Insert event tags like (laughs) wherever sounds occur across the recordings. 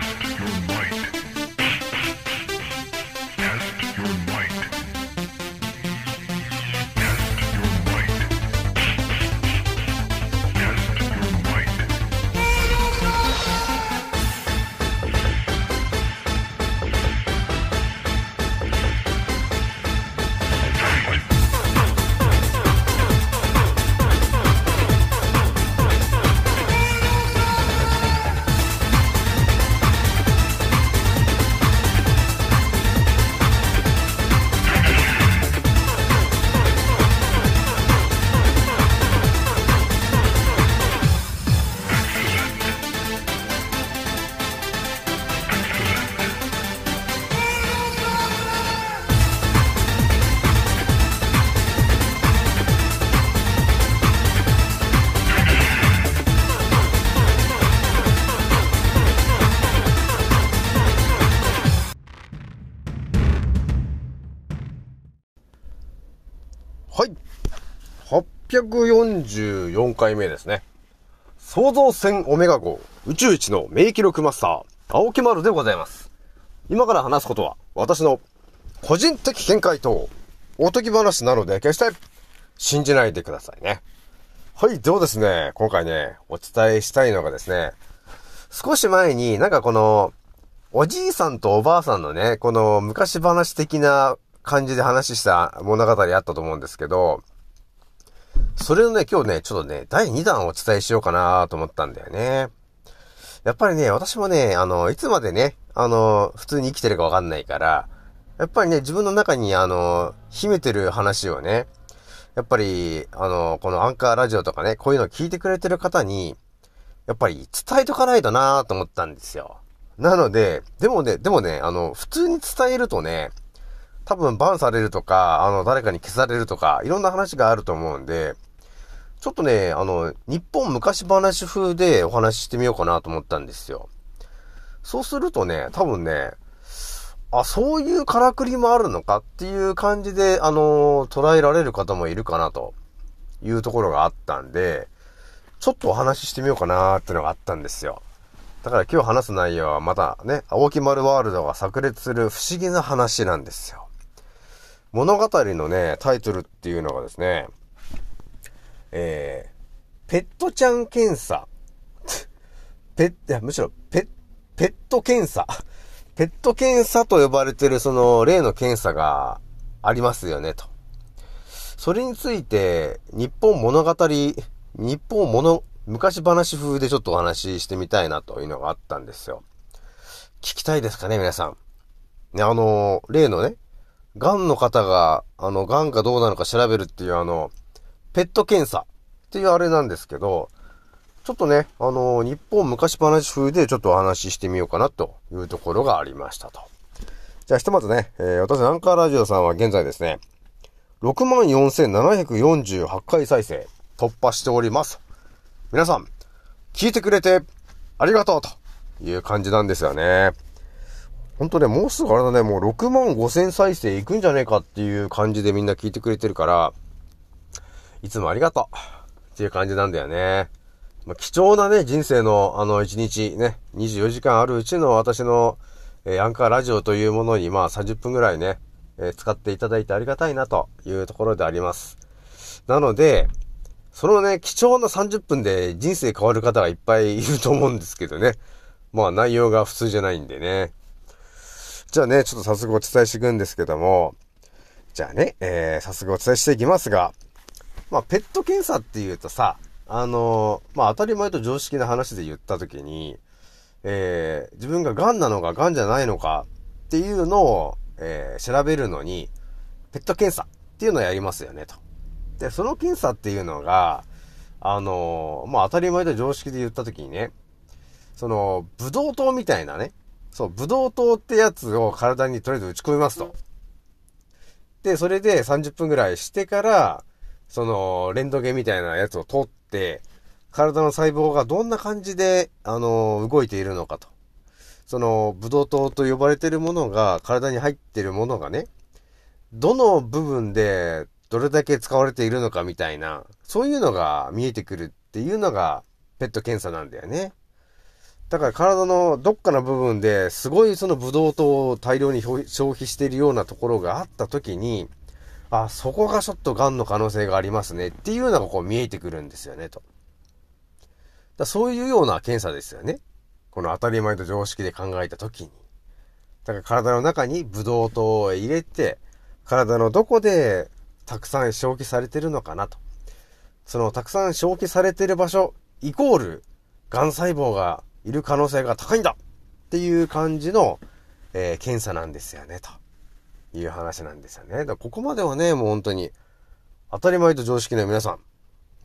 Test your might. 844回目ですね。創造船オメガ号宇宙一の名記録マスター、青木丸でございます。今から話すことは、私の個人的見解と、おとぎ話なので決して信じないでくださいね。はい、ではですね、今回ね、お伝えしたいのがですね、少し前になんかこの、おじいさんとおばあさんのね、この昔話的な感じで話した物語あったと思うんですけど、それをね、今日ね、ちょっとね、第2弾をお伝えしようかなと思ったんだよね。やっぱりね、私もね、あの、いつまでね、あの、普通に生きてるかわかんないから、やっぱりね、自分の中にあの、秘めてる話をね、やっぱり、あの、このアンカーラジオとかね、こういうのを聞いてくれてる方に、やっぱり伝えとかないとなーと思ったんですよ。なので、でもね、でもね、あの、普通に伝えるとね、多分バンされるとか、あの、誰かに消されるとか、いろんな話があると思うんで、ちょっとね、あの、日本昔話風でお話ししてみようかなと思ったんですよ。そうするとね、多分ね、あ、そういうからくりもあるのかっていう感じで、あの、捉えられる方もいるかなというところがあったんで、ちょっとお話ししてみようかなーってのがあったんですよ。だから今日話す内容はまたね、青木丸ワールドが炸裂する不思議な話なんですよ。物語のね、タイトルっていうのがですね、えー、ペットちゃん検査。ペッ、いや、むしろ、ペッ、ペット検査。ペット検査と呼ばれてるその例の検査がありますよね、と。それについて、日本物語、日本物、昔話風でちょっとお話ししてみたいなというのがあったんですよ。聞きたいですかね、皆さん。ね、あの、例のね、癌の方が、あの、癌かどうなのか調べるっていうあの、ペット検査っていうあれなんですけど、ちょっとね、あの日本昔話風でちょっとお話ししてみようかなというところがありましたと。じゃあひとまずね、えー、私アンカーラジオさんは現在ですね、64,748回再生突破しております。皆さん、聞いてくれてありがとうという感じなんですよね。ほんとね、もうすぐあれだね、もう6万5千再生いくんじゃねえかっていう感じでみんな聞いてくれてるから、いつもありがとうっていう感じなんだよね。まあ、貴重なね、人生のあの1日ね、24時間あるうちの私の、えー、アンカーラジオというものにまあ30分ぐらいね、えー、使っていただいてありがたいなというところであります。なので、そのね、貴重な30分で人生変わる方がいっぱいいると思うんですけどね。まあ内容が普通じゃないんでね。じゃあね、ちょっと早速お伝えしていくんですけども、じゃあね、えー、早速お伝えしていきますが、まあ、ペット検査っていうとさ、あのー、まあ、当たり前と常識な話で言ったときに、えー、自分が癌なのか癌じゃないのかっていうのを、えー、調べるのに、ペット検査っていうのをやりますよね、と。で、その検査っていうのが、あのー、まあ、当たり前と常識で言ったときにね、その、ブドウ糖みたいなね、そう、ブドウ糖ってやつを体にとりあえず打ち込みますと。で、それで30分ぐらいしてから、その、レントゲンみたいなやつを取って、体の細胞がどんな感じで、あの、動いているのかと。その、ブドウ糖と呼ばれているものが、体に入っているものがね、どの部分でどれだけ使われているのかみたいな、そういうのが見えてくるっていうのが、ペット検査なんだよね。だから体のどっかの部分ですごいそのブドウ糖を大量に消費しているようなところがあった時に、あ、そこがちょっと癌の可能性がありますねっていうのがこう見えてくるんですよね、と。だそういうような検査ですよね。この当たり前と常識で考えた時に。だから体の中にブドウ糖を入れて、体のどこでたくさん消費されてるのかなと。そのたくさん消費されてる場所、イコール、癌細胞がいる可能性が高いんだっていう感じの、えー、検査なんですよね、という話なんですよね。だここまではね、もう本当に、当たり前と常識の皆さん、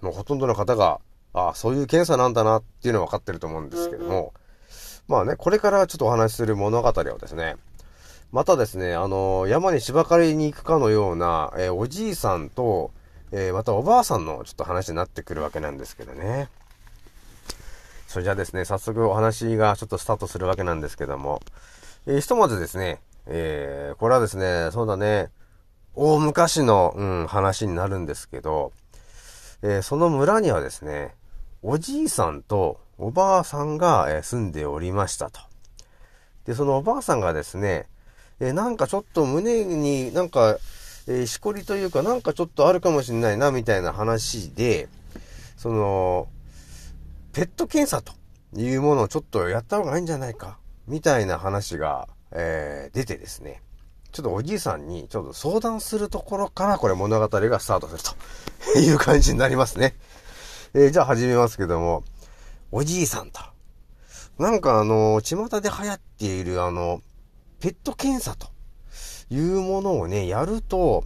もうほとんどの方が、ああ、そういう検査なんだなっていうのは分かってると思うんですけども、まあね、これからちょっとお話しする物語をですね、またですね、あの、山に芝刈りに行くかのような、えー、おじいさんと、え、またおばあさんのちょっと話になってくるわけなんですけどね。それじゃあですね、早速お話がちょっとスタートするわけなんですけども、えー、ひとまずですね、えー、これはですね、そうだね、大昔の、うん、話になるんですけど、えー、その村にはですね、おじいさんとおばあさんが、え、住んでおりましたと。で、そのおばあさんがですね、え、なんかちょっと胸になんか、え、しこりというかなんかちょっとあるかもしれないな、みたいな話で、その、ペット検査というものをちょっとやった方がいいんじゃないか、みたいな話が、えー、出てですね、ちょっとおじいさんにちょっと相談するところからこれ物語がスタートすると (laughs) いう感じになりますね。えー、じゃあ始めますけども、おじいさんと。なんかあの、巷で流行っているあの、ペット検査というものをね、やると、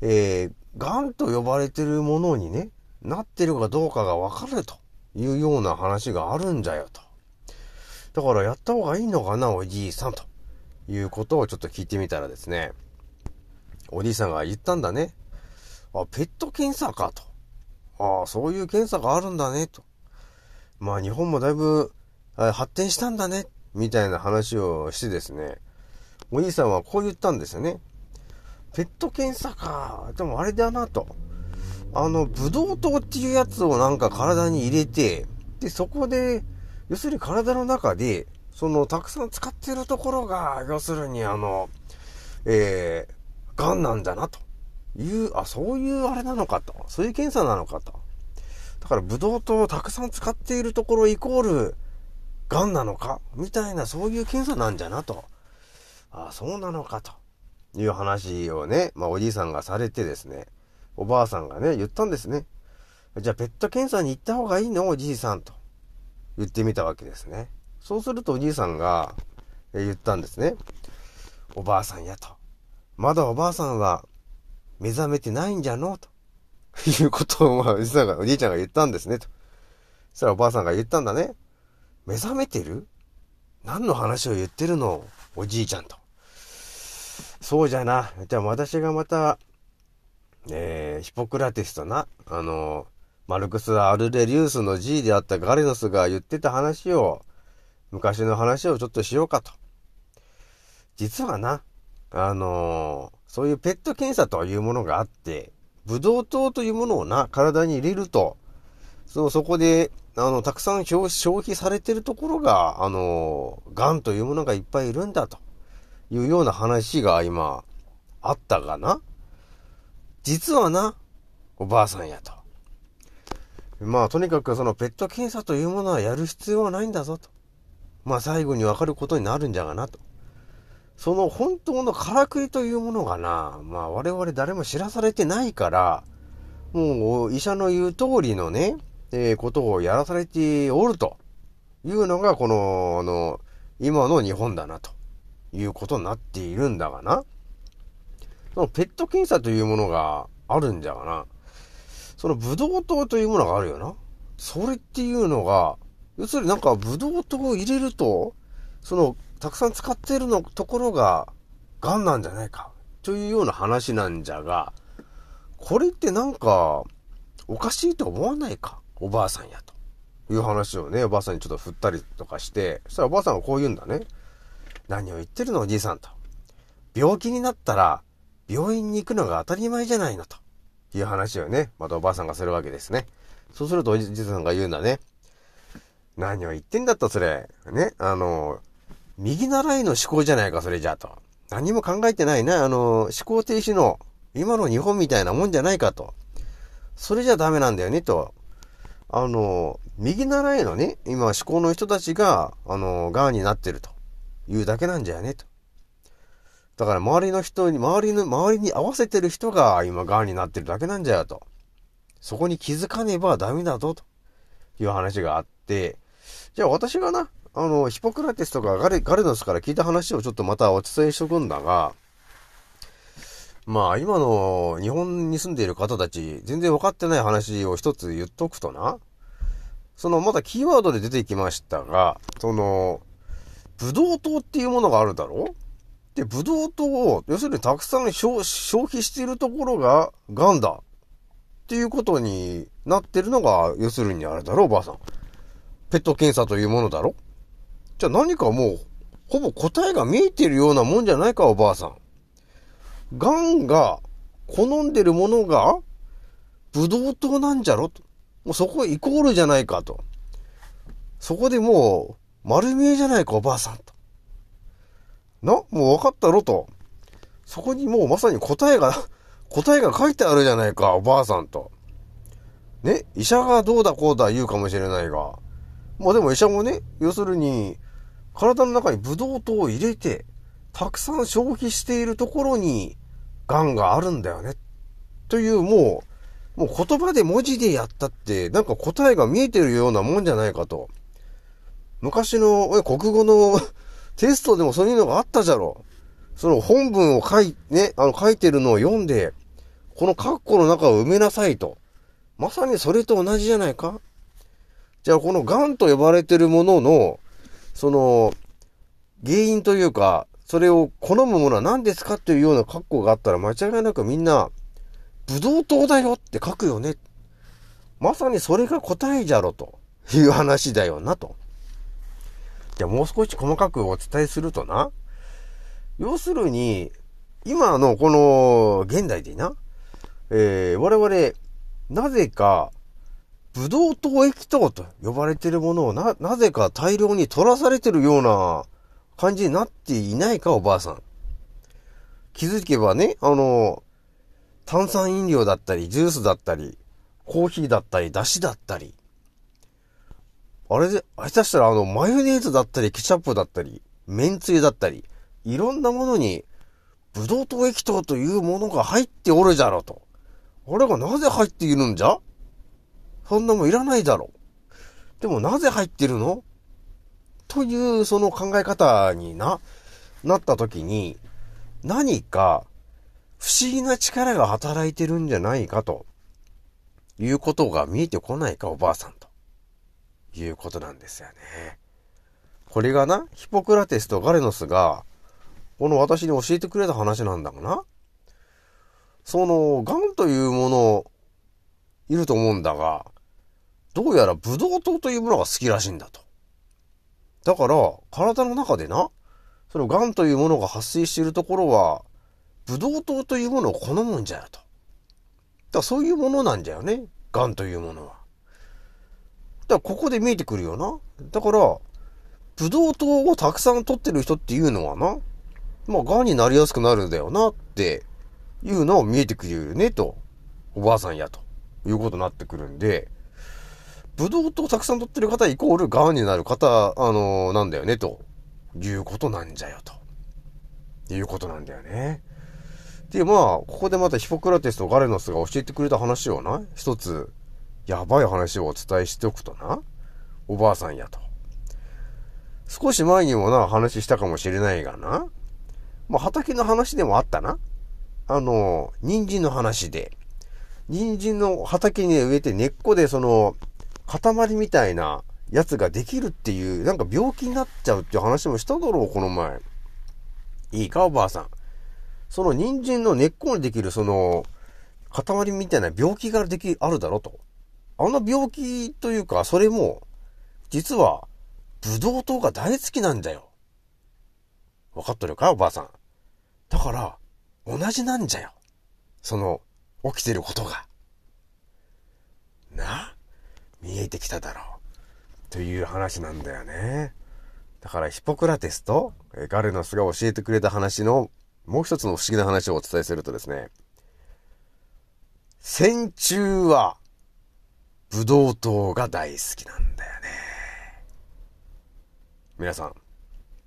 えー、癌と呼ばれてるものにね、なってるかどうかがわかると。いうような話があるんじゃよと。だからやった方がいいのかな、おじいさん、ということをちょっと聞いてみたらですね、おじいさんが言ったんだね。あ、ペット検査かと。ああ、そういう検査があるんだね、と。まあ日本もだいぶ発展したんだね、みたいな話をしてですね、おじいさんはこう言ったんですよね。ペット検査か。でもあれだなと。あの、ブドウ糖っていうやつをなんか体に入れて、で、そこで、要するに体の中で、その、たくさん使ってるところが、要するにあの、えー、癌なんだな、という、あ、そういうあれなのかと。そういう検査なのかと。だから、ブドウ糖をたくさん使っているところイコール、癌なのかみたいな、そういう検査なんじゃなと。あ、そうなのかと。いう話をね、まあ、おじいさんがされてですね。おばあさんがね、言ったんですね。じゃあ、ペット検査に行った方がいいの？おじいさんと。言ってみたわけですね。そうするとおじいさんが、言ったんですね。おばあさんやと。まだおばあさんは目覚めてないんじゃの？と。いうことを、まあ、おじいさんが、おじいちゃんが言ったんですね、と。そしたらおばあさんが言ったんだね。目覚めてる？何の話を言ってるの？おじいちゃんと。そうじゃな。じゃあ私がまたえー、ヒポクラテスとな、あの、マルクス・アルレリウスの G であったガレノスが言ってた話を、昔の話をちょっとしようかと。実はな、あのー、そういうペット検査というものがあって、ブドウ糖というものをな、体に入れると、その、そこで、あの、たくさん消費されてるところが、あのー、癌というものがいっぱいいるんだというような話が今、あったがな。実はな、おばあさんやと。まあ、とにかくそのペット検査というものはやる必要はないんだぞと。まあ、最後にわかることになるんじゃがなと。その本当のからくりというものがな、まあ、我々誰も知らされてないから、もう医者の言う通りのね、えー、ことをやらされておるというのが、この、あの、今の日本だなということになっているんだがな。そのペット検査というものがあるんじゃがな。そのブドウ糖というものがあるよな。それっていうのが、要するになんかブドウ糖を入れると、その、たくさん使ってるのところが、癌なんじゃないか。というような話なんじゃが、これってなんか、おかしいと思わないか？おばあさんやと。いう話をね、おばあさんにちょっと振ったりとかして、そしたらおばあさんがこう言うんだね。何を言ってるの？おじいさんと。病気になったら、病院に行くのが当たり前じゃないのという話をね、またおばあさんがするわけですね。そうするとおじいさんが言うんだね。何を言ってんだと、それ。ね、あの、右習いの思考じゃないか、それじゃと。何も考えてないな、あの、思考停止の、今の日本みたいなもんじゃないかと。それじゃダメなんだよね、と。あの、右習いのね、今思考の人たちが、あの、癌になってるというだけなんじゃよね、と。だから周りの人に、周りの、周りに合わせてる人が今癌になってるだけなんじゃよ、と。そこに気づかねばダメだぞ、と。いう話があって、じゃあ私がな、あの、ヒポクラテスとかガレガレノスから聞いた話をちょっとまたお伝えしとくんだが、まあ今の日本に住んでいる方たち、全然分かってない話を一つ言っとくとな、そのまたキーワードで出てきましたが、その、ブドウ糖っていうものがあるだろう？で、ブドウ糖を、要するにたくさん消費しているところが癌だっていうことになってるのが、要するにあれだろ、おばあさん。ペット検査というものだろじゃあ何かもう、ほぼ答えが見えてるようなもんじゃないか、おばあさん。癌が好んでるものが、ブドウ糖なんじゃろと。もうそこイコールじゃないかと。そこでもう、丸見えじゃないか、おばあさんと。な、もう分かったろと。そこにもうまさに答えが (laughs) 答えが書いてあるじゃないか、おばあさんと。ね、医者がどうだこうだ言うかもしれないが。まあでも医者もね、要するに、体の中にブドウ糖を入れて、たくさん消費しているところに、癌があるんだよね。という、もう、もう言葉で文字でやったって、なんか答えが見えてるようなもんじゃないかと。昔の国語のテストでもそういうのがあったじゃろ。その本文を書い、ね、あの書いてるのを読んで、この括弧の中を埋めなさいと。まさにそれと同じじゃないかじゃあこの癌と呼ばれてるものの、その、原因というか、それを好むものは何ですかっていうような括弧があったら間違いなくみんな、ブドウ糖だよって書くよね。まさにそれが答えじゃろという話だよなと。じゃあもう少し細かくお伝えするとな。要するに、今のこの現代でな、えー、我々、なぜか、ブドウ糖液糖と呼ばれているものをな、なぜか大量に取らされてるような感じになっていないか、おばあさん。気づけばね、あの、炭酸飲料だったり、ジュースだったり、コーヒーだったり、だしだったり。あれで、下手したらあの、マヨネーズだったり、ケチャップだったり、麺つゆだったり、いろんなものに、ブドウ糖液糖というものが入っておるじゃろと。あれがなぜ入っているんじゃ？そんなもんいらないだろう。でもなぜ入ってるの？というその考え方にな、なった時に、何か不思議な力が働いてるんじゃないかということが見えてこないか、おばあさんいうことなんですよね。これがな、ヒポクラテスとガレノスがこの私に教えてくれた話なんだがな。その、癌というもの、いると思うんだが、どうやらブドウ糖というものが好きらしいんだと。だから、体の中でな、その癌というものが発生しているところは、ブドウ糖というものを好むんじゃよと。だからそういうものなんじゃよね。癌というものは。だからここで見えてくるよな。だから、ブドウ糖をたくさん取ってる人っていうのはな、まあ、癌になりやすくなるんだよなっていうのを見えてくるよね、と。おばあさんや、ということになってくるんで、ブドウ糖をたくさん取ってる方イコール癌になる方、あのー、なんだよね、ということなんじゃよ、ということなんだよね。で、まあ、ここでまたヒポクラテスとガレノスが教えてくれた話をな、一つ、やばい話をお伝えしておくとな、おばあさんやと。少し前にもな、話したかもしれないがな、まあ、畑の話でもあったな。あの、人参の話で。人参の畑に植えて根っこでその、塊みたいなやつができるっていう、なんか病気になっちゃうっていう話もしただろう、この前。いいか、おばあさん。その人参の根っこにできるその、塊みたいな病気ができ、あるだろと。あの病気というか、それも、実は、ブドウ糖が大好きなんだよ。わかっとるかおばあさん。だから、同じなんじゃよ。その、起きてることが。な？見えてきただろうという話なんだよね。だからヒポクラテスとガルノスが教えてくれた話のもう一つの不思議な話をお伝えするとですね、戦中はブドウ糖が大好きなんだよね。皆さん、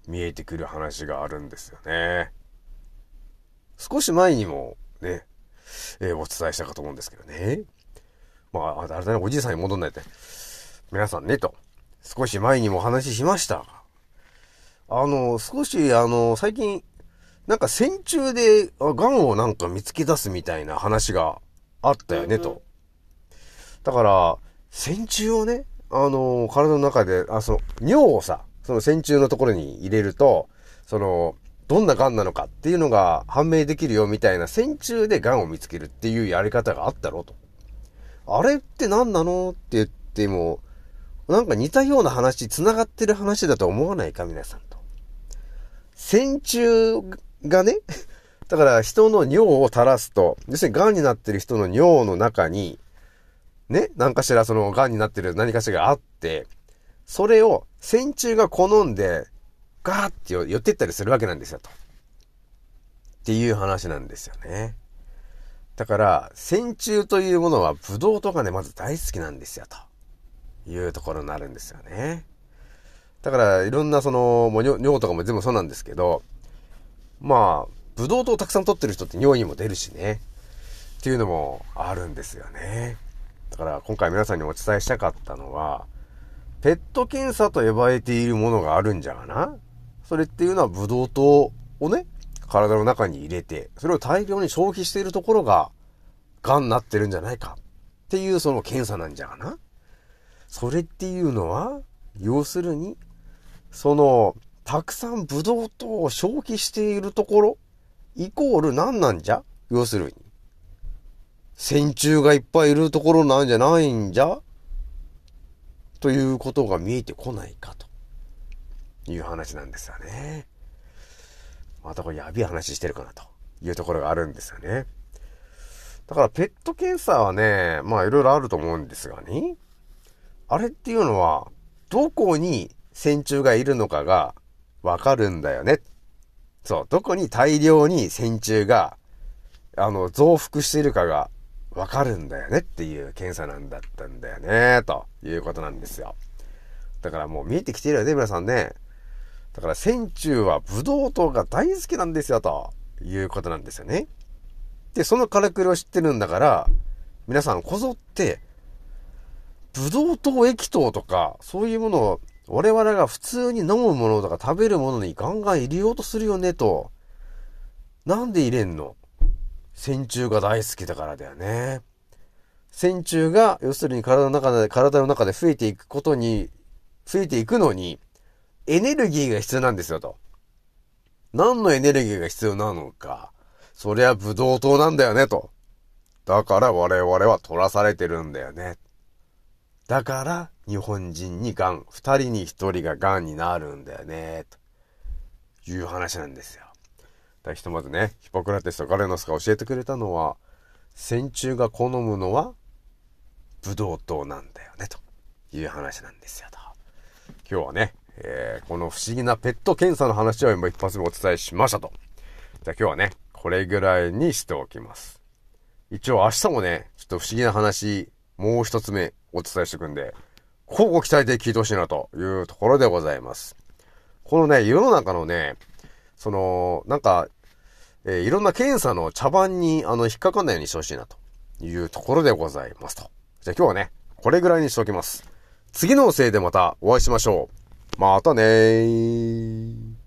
見えてくる話があるんですよね。少し前にもね、えー、お伝えしたかと思うんですけどね。まあ、あれだね、おじいさんに戻んないで。皆さんね、と。少し前にもお話ししました。あの、少し、あの、最近、なんか戦中で、癌をなんか見つけ出すみたいな話があったよね、と。だから、戦中をね、あの、体の中で、あ、その、尿をさ、その戦中のところに入れると、その、どんな癌なのかっていうのが判明できるよみたいな戦中で癌を見つけるっていうやり方があったろと。あれって何なのって言っても、なんか似たような話、繋がってる話だと思わないか皆さんと。戦中がね、だから人の尿を垂らすと、要するに癌になってる人の尿の中に、ね、何かしらその癌になってる何かしらがあって、それを線虫が好んで、ガーって寄ってったりするわけなんですよ、と。っていう話なんですよね。だから、線虫というものはブドウとかね、まず大好きなんですよ、というところになるんですよね。だから、いろんなその、もう尿とかも全部そうなんですけど、まあ、ブドウ糖をたくさん取ってる人って尿にも出るしね。っていうのもあるんですよね。だから今回皆さんにお伝えしたかったのは、ペット検査と呼ばれているものがあるんじゃがな。それっていうのはブドウ糖をね、体の中に入れて、それを大量に消費しているところが、癌になってるんじゃないか。っていうその検査なんじゃがな。それっていうのは、要するに、その、たくさんブドウ糖を消費しているところ、イコール何なんじゃ？要するに。線虫がいっぱいいるところなんじゃないんじゃ？ということが見えてこないかという話なんですよね。またこれやべえ話してるかなというところがあるんですよね。だからペット検査はね、まあいろいろあると思うんですがね。あれっていうのは、どこに線虫がいるのかがわかるんだよね。そう、どこに大量に線虫が、あの、増幅しているかがわかるんだよねっていう検査なんだったんだよね、ということなんですよ。だからもう見えてきてるよね、皆さんね。だから線虫はブドウ糖が大好きなんですよ、ということなんですよね。で、そのからくりを知ってるんだから、皆さんこぞって、ブドウ糖液糖とか、そういうものを我々が普通に飲むものとか食べるものにガンガン入れようとするよねと。なんで入れんの？線虫が大好きだからだよね。線虫が、要するに体の中で、体の中で増えていくことに、増えていくのに、エネルギーが必要なんですよと。何のエネルギーが必要なのか。そりゃブドウ糖なんだよねと。だから我々は取らされてるんだよね。だから、日本人に癌、二人に一人が癌になるんだよね、という話なんですよ。だひとまずね、ヒポクラテスとガレノスが教えてくれたのは、線虫が好むのは、ブドウ糖なんだよね、という話なんですよ、と。今日はね、えー、この不思議なペット検査の話を今一発目お伝えしましたと。じゃあ今日はね、これぐらいにしておきます。一応明日もね、ちょっと不思議な話、もう一つ目お伝えしていくんで、交互期待で聞いてほしいなというところでございます。このね、世の中のね、その、なんか、えー、いろんな検査の茶番に、あの、引っかかんないようにしてほしいなというところでございますと。じゃあ今日はね、これぐらいにしておきます。次のせいでまたお会いしましょう。またねー。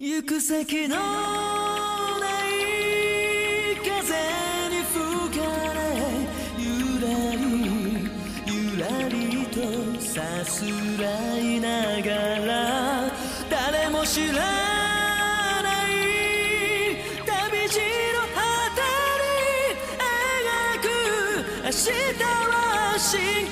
行く先のすらいながら誰も知らない旅路の果てに描く明日は蜃気